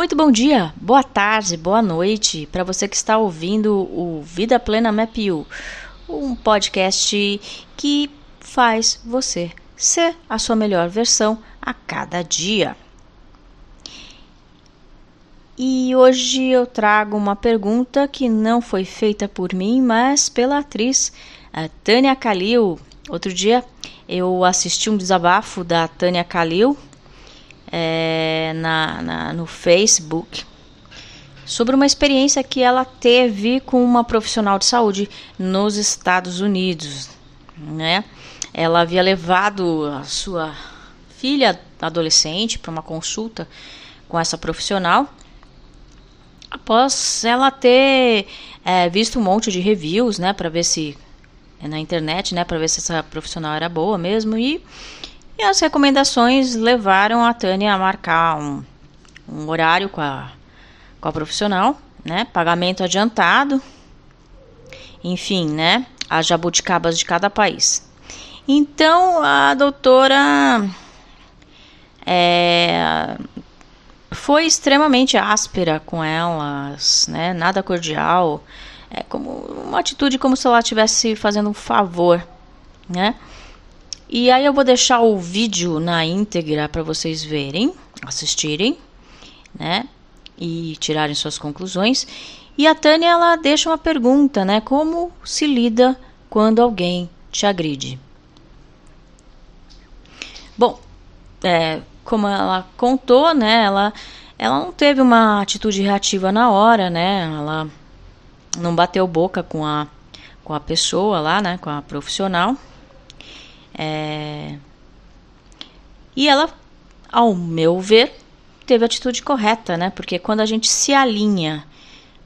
Muito bom dia, boa tarde, boa noite para você que está ouvindo o Vida Plena Map You, um podcast que faz você ser a sua melhor versão a cada dia. E hoje eu trago uma pergunta que não foi feita por mim, mas pela atriz Tânia Kalil. Outro dia eu assisti um desabafo da Tânia Kalil é, na, na, no Facebook sobre uma experiência que ela teve com uma profissional de saúde nos Estados Unidos, né? Ela havia levado a sua filha adolescente para uma consulta com essa profissional após ela ter é, visto um monte de reviews, né, para ver se na internet, né, para ver se essa profissional era boa mesmo e e as recomendações levaram a Tânia a marcar um, um horário com a, com a profissional, né? Pagamento adiantado, enfim, né? As jabuticabas de cada país. Então a doutora é, foi extremamente áspera com elas, né? Nada cordial, é como uma atitude como se ela estivesse fazendo um favor, né? E aí eu vou deixar o vídeo na íntegra para vocês verem, assistirem, né? E tirarem suas conclusões. E a Tânia ela deixa uma pergunta, né? Como se lida quando alguém te agride? Bom, é, como ela contou, né? Ela, ela não teve uma atitude reativa na hora, né? Ela não bateu boca com a, com a pessoa lá, né? Com a profissional. É... E ela, ao meu ver, teve a atitude correta, né? Porque quando a gente se alinha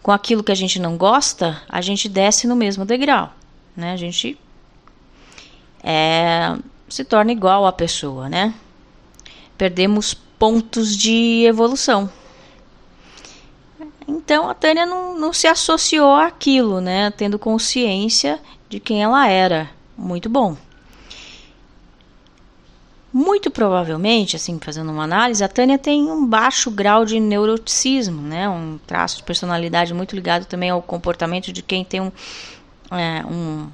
com aquilo que a gente não gosta, a gente desce no mesmo degrau, né? A gente é, se torna igual à pessoa, né? Perdemos pontos de evolução. Então a Tânia não, não se associou àquilo, né? Tendo consciência de quem ela era. Muito bom. Muito provavelmente, assim, fazendo uma análise, a Tânia tem um baixo grau de neuroticismo, né? Um traço de personalidade muito ligado também ao comportamento de quem tem um, é, um,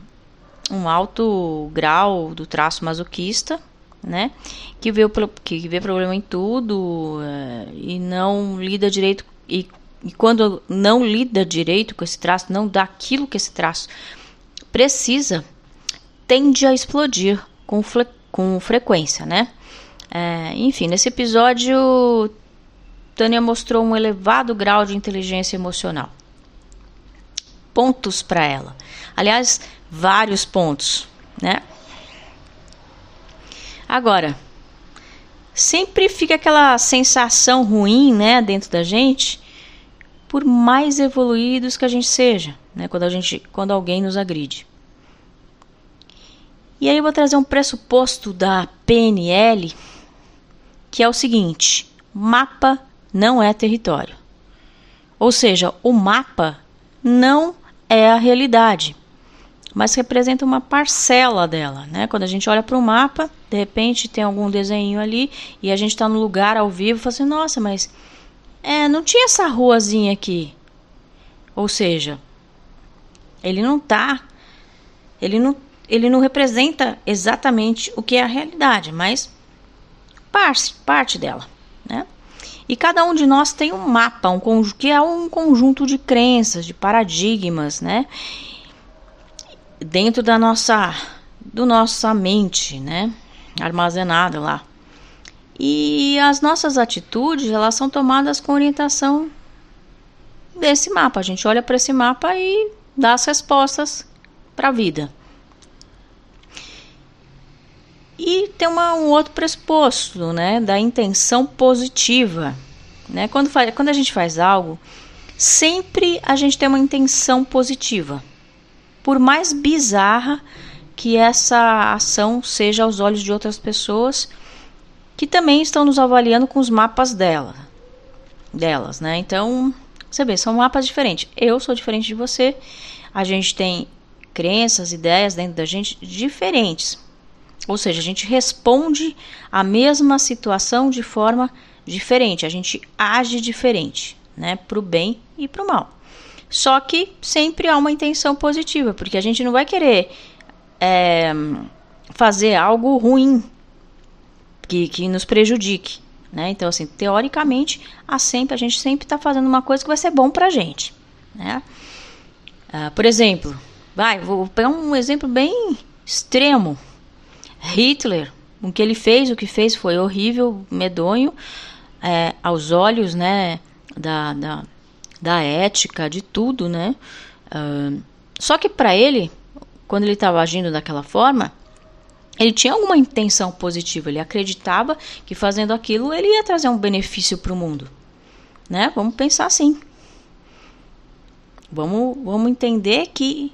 um alto grau do traço masoquista, né? Que vê, que vê problema em tudo é, e não lida direito e, e quando não lida direito com esse traço, não dá aquilo que esse traço precisa, tende a explodir frequência com frequência, né? É, enfim, nesse episódio, Tânia mostrou um elevado grau de inteligência emocional. Pontos para ela. Aliás, vários pontos, né? Agora, sempre fica aquela sensação ruim, né, dentro da gente, por mais evoluídos que a gente seja, né, quando a gente, quando alguém nos agride. E aí eu vou trazer um pressuposto da PNL, que é o seguinte: mapa não é território. Ou seja, o mapa não é a realidade, mas representa uma parcela dela, né? Quando a gente olha para o mapa, de repente tem algum desenho ali e a gente está no lugar ao vivo e fala assim, nossa, mas é, não tinha essa ruazinha aqui. Ou seja, ele não tá, ele não ele não representa exatamente o que é a realidade, mas parte, parte dela, né? E cada um de nós tem um mapa, um que é um conjunto de crenças, de paradigmas, né? Dentro da nossa, do nossa mente, né? Armazenada lá. E as nossas atitudes, elas são tomadas com orientação desse mapa. A gente olha para esse mapa e dá as respostas para a vida. E tem uma, um outro pressuposto, né, da intenção positiva. Né? Quando, faz, quando a gente faz algo, sempre a gente tem uma intenção positiva. Por mais bizarra que essa ação seja aos olhos de outras pessoas que também estão nos avaliando com os mapas dela, delas, né? Então, você vê, são mapas diferentes. Eu sou diferente de você. A gente tem crenças, ideias dentro da gente diferentes. Ou seja, a gente responde à mesma situação de forma diferente, a gente age diferente, né? Para o bem e para o mal. Só que sempre há uma intenção positiva, porque a gente não vai querer é, fazer algo ruim que, que nos prejudique. Né? Então, assim, teoricamente, a, sempre, a gente sempre está fazendo uma coisa que vai ser bom para a gente. Né? Ah, por exemplo, vai, vou pegar um exemplo bem extremo. Hitler, o que ele fez, o que fez foi horrível, medonho, é, aos olhos né, da, da, da ética, de tudo, né? Uh, só que para ele, quando ele estava agindo daquela forma, ele tinha alguma intenção positiva. Ele acreditava que fazendo aquilo ele ia trazer um benefício para o mundo, né? Vamos pensar assim. Vamos, vamos entender que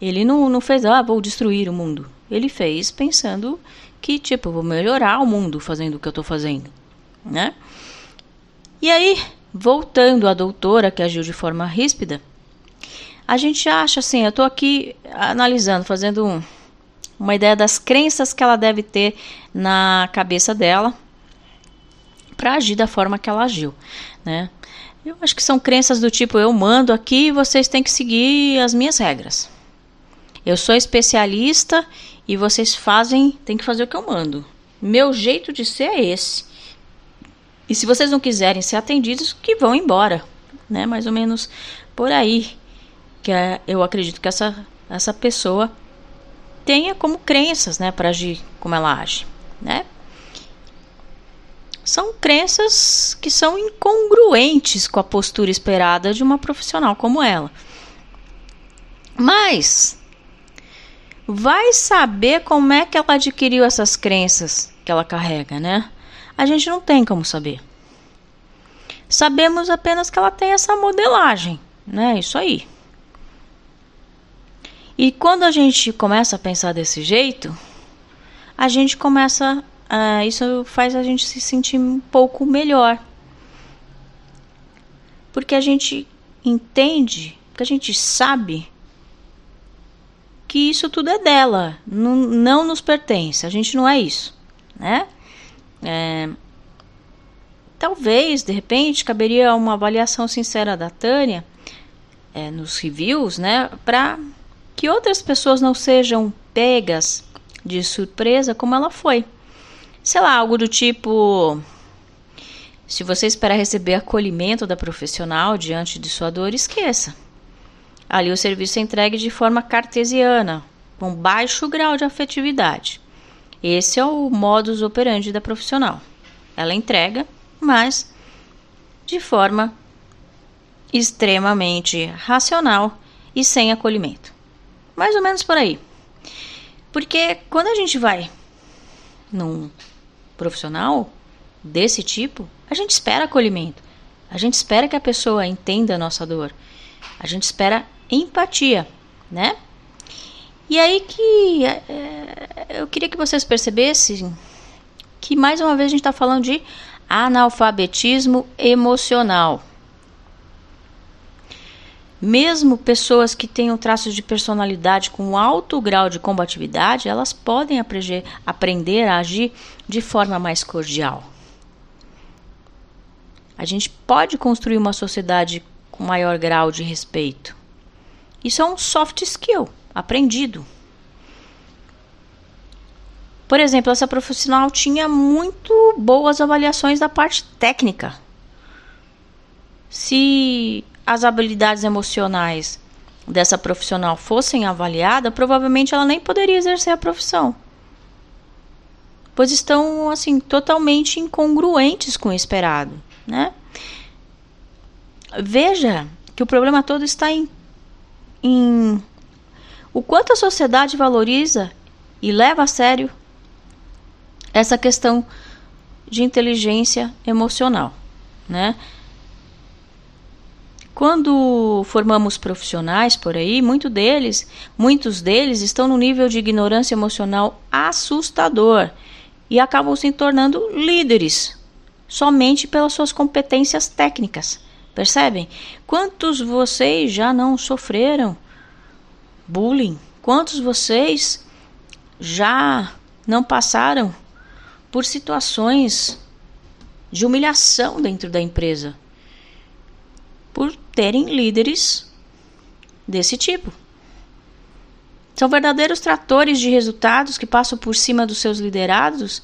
ele não, não fez, ah, vou destruir o mundo. Ele fez pensando que, tipo, vou melhorar o mundo fazendo o que eu estou fazendo, né? E aí, voltando à doutora que agiu de forma ríspida, a gente acha assim, eu estou aqui analisando, fazendo um, uma ideia das crenças que ela deve ter na cabeça dela para agir da forma que ela agiu, né? Eu acho que são crenças do tipo eu mando aqui e vocês têm que seguir as minhas regras. Eu sou especialista e vocês fazem, tem que fazer o que eu mando. Meu jeito de ser é esse. E se vocês não quiserem ser atendidos, que vão embora, né? Mais ou menos por aí que é, eu acredito que essa essa pessoa tenha como crenças, né, para agir como ela age, né? São crenças que são incongruentes com a postura esperada de uma profissional como ela. Mas vai saber como é que ela adquiriu essas crenças que ela carrega, né? a gente não tem como saber. Sabemos apenas que ela tem essa modelagem, né? Isso aí. E quando a gente começa a pensar desse jeito, a gente começa. Uh, isso faz a gente se sentir um pouco melhor. Porque a gente entende, porque a gente sabe que isso tudo é dela, não, não nos pertence. A gente não é isso, né? É, talvez, de repente, caberia uma avaliação sincera da Tânia é, nos reviews, né, para que outras pessoas não sejam pegas de surpresa como ela foi. Sei lá, algo do tipo: se você espera receber acolhimento da profissional diante de sua dor, esqueça. Ali o serviço é entregue de forma cartesiana, com baixo grau de afetividade. Esse é o modus operandi da profissional. Ela entrega, mas de forma extremamente racional e sem acolhimento. Mais ou menos por aí. Porque quando a gente vai num profissional desse tipo, a gente espera acolhimento. A gente espera que a pessoa entenda a nossa dor. A gente espera empatia, né? E aí que é, eu queria que vocês percebessem que mais uma vez a gente está falando de analfabetismo emocional. Mesmo pessoas que tenham traços de personalidade com alto grau de combatividade, elas podem aprender a agir de forma mais cordial. A gente pode construir uma sociedade com maior grau de respeito. Isso é um soft skill aprendido. Por exemplo, essa profissional tinha muito boas avaliações da parte técnica. Se as habilidades emocionais dessa profissional fossem avaliadas, provavelmente ela nem poderia exercer a profissão. Pois estão assim totalmente incongruentes com o esperado, né? Veja que o problema todo está em, em o quanto a sociedade valoriza e leva a sério essa questão de inteligência emocional, né? Quando formamos profissionais por aí, muito deles, muitos deles estão no nível de ignorância emocional assustador e acabam se tornando líderes somente pelas suas competências técnicas. Percebem? Quantos vocês já não sofreram bullying. Quantos vocês já não passaram por situações de humilhação dentro da empresa por terem líderes desse tipo. São verdadeiros tratores de resultados que passam por cima dos seus liderados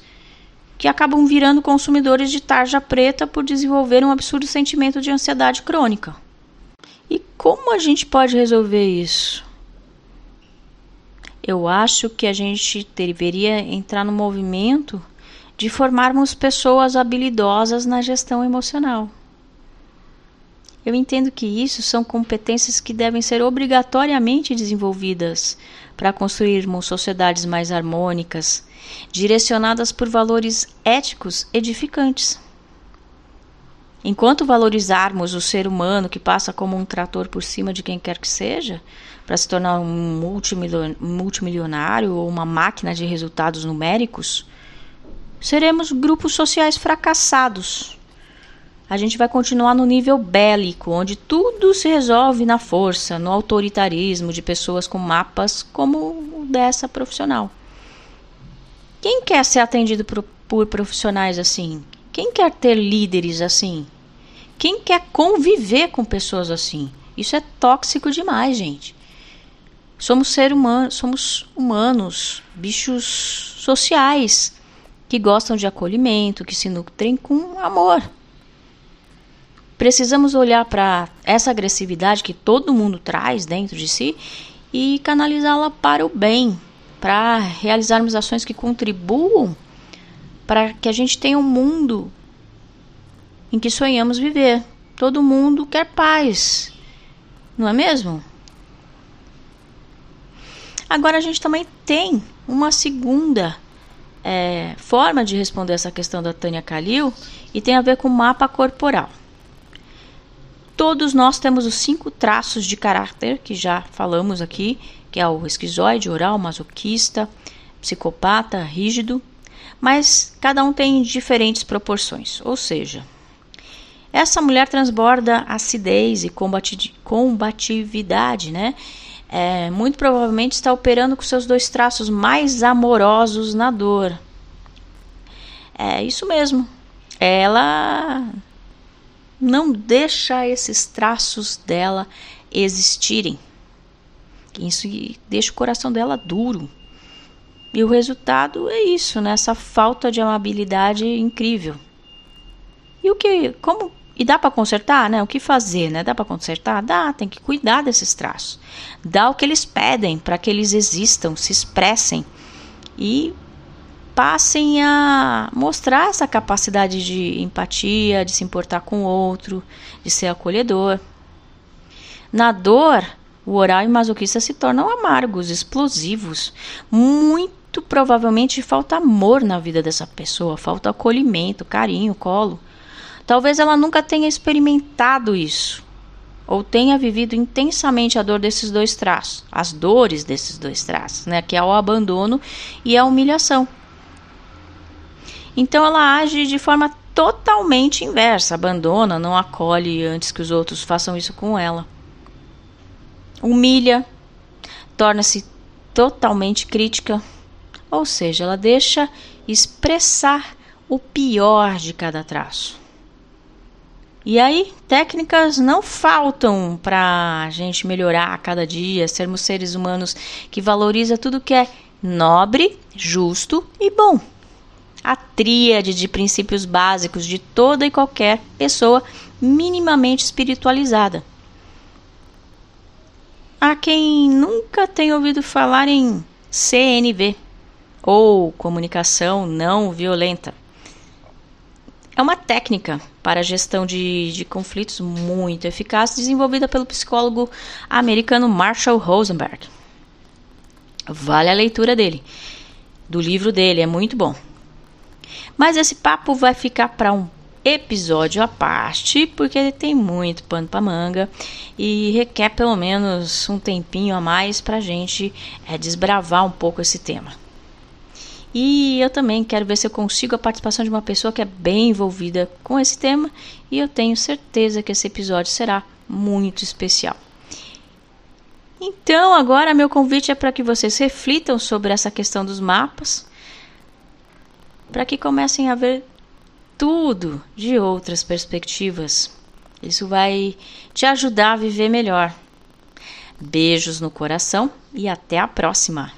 que acabam virando consumidores de tarja preta por desenvolver um absurdo sentimento de ansiedade crônica. E como a gente pode resolver isso? Eu acho que a gente deveria entrar no movimento de formarmos pessoas habilidosas na gestão emocional. Eu entendo que isso são competências que devem ser obrigatoriamente desenvolvidas para construirmos sociedades mais harmônicas, direcionadas por valores éticos edificantes. Enquanto valorizarmos o ser humano que passa como um trator por cima de quem quer que seja, para se tornar um multimilionário ou uma máquina de resultados numéricos, seremos grupos sociais fracassados. A gente vai continuar no nível bélico, onde tudo se resolve na força, no autoritarismo de pessoas com mapas como o dessa profissional. Quem quer ser atendido por, por profissionais assim? Quem quer ter líderes assim? Quem quer conviver com pessoas assim? Isso é tóxico demais, gente. Somos seres humanos, somos humanos, bichos sociais que gostam de acolhimento, que se nutrem com amor. Precisamos olhar para essa agressividade que todo mundo traz dentro de si e canalizá-la para o bem, para realizarmos ações que contribuam para que a gente tenha um mundo em que sonhamos viver. Todo mundo quer paz, não é mesmo? Agora a gente também tem uma segunda é, forma de responder essa questão da Tânia Kalil e tem a ver com o mapa corporal. Todos nós temos os cinco traços de caráter que já falamos aqui, que é o esquizoide, oral, masoquista, psicopata, rígido, mas cada um tem diferentes proporções. Ou seja, essa mulher transborda acidez e combatividade, né? é, muito provavelmente está operando com seus dois traços mais amorosos na dor. É isso mesmo. Ela não deixa esses traços dela existirem. Isso deixa o coração dela duro. E o resultado é isso, né? Essa falta de amabilidade incrível. E o que, como e dá para consertar, né? O que fazer, né? Dá para consertar? Dá, tem que cuidar desses traços. Dá o que eles pedem para que eles existam, se expressem e passem a mostrar essa capacidade de empatia, de se importar com o outro, de ser acolhedor. Na dor, o oral e o masoquista se tornam amargos, explosivos. Muito provavelmente falta amor na vida dessa pessoa, falta acolhimento, carinho, colo. Talvez ela nunca tenha experimentado isso, ou tenha vivido intensamente a dor desses dois traços, as dores desses dois traços, né, que é o abandono e a humilhação. Então ela age de forma totalmente inversa, abandona, não acolhe antes que os outros façam isso com ela. Humilha, torna-se totalmente crítica, ou seja, ela deixa expressar o pior de cada traço. E aí, técnicas não faltam para a gente melhorar a cada dia, sermos seres humanos que valoriza tudo que é nobre, justo e bom. A tríade de princípios básicos de toda e qualquer pessoa minimamente espiritualizada. Há quem nunca tenha ouvido falar em CNV ou comunicação não violenta. É uma técnica para a gestão de, de conflitos muito eficaz, desenvolvida pelo psicólogo americano Marshall Rosenberg. Vale a leitura dele, do livro dele, é muito bom. Mas esse papo vai ficar para um episódio à parte, porque tem muito pano para manga e requer pelo menos um tempinho a mais para a gente é, desbravar um pouco esse tema. E eu também quero ver se eu consigo a participação de uma pessoa que é bem envolvida com esse tema e eu tenho certeza que esse episódio será muito especial. Então, agora meu convite é para que vocês reflitam sobre essa questão dos mapas, para que comecem a ver tudo de outras perspectivas. Isso vai te ajudar a viver melhor. Beijos no coração e até a próxima!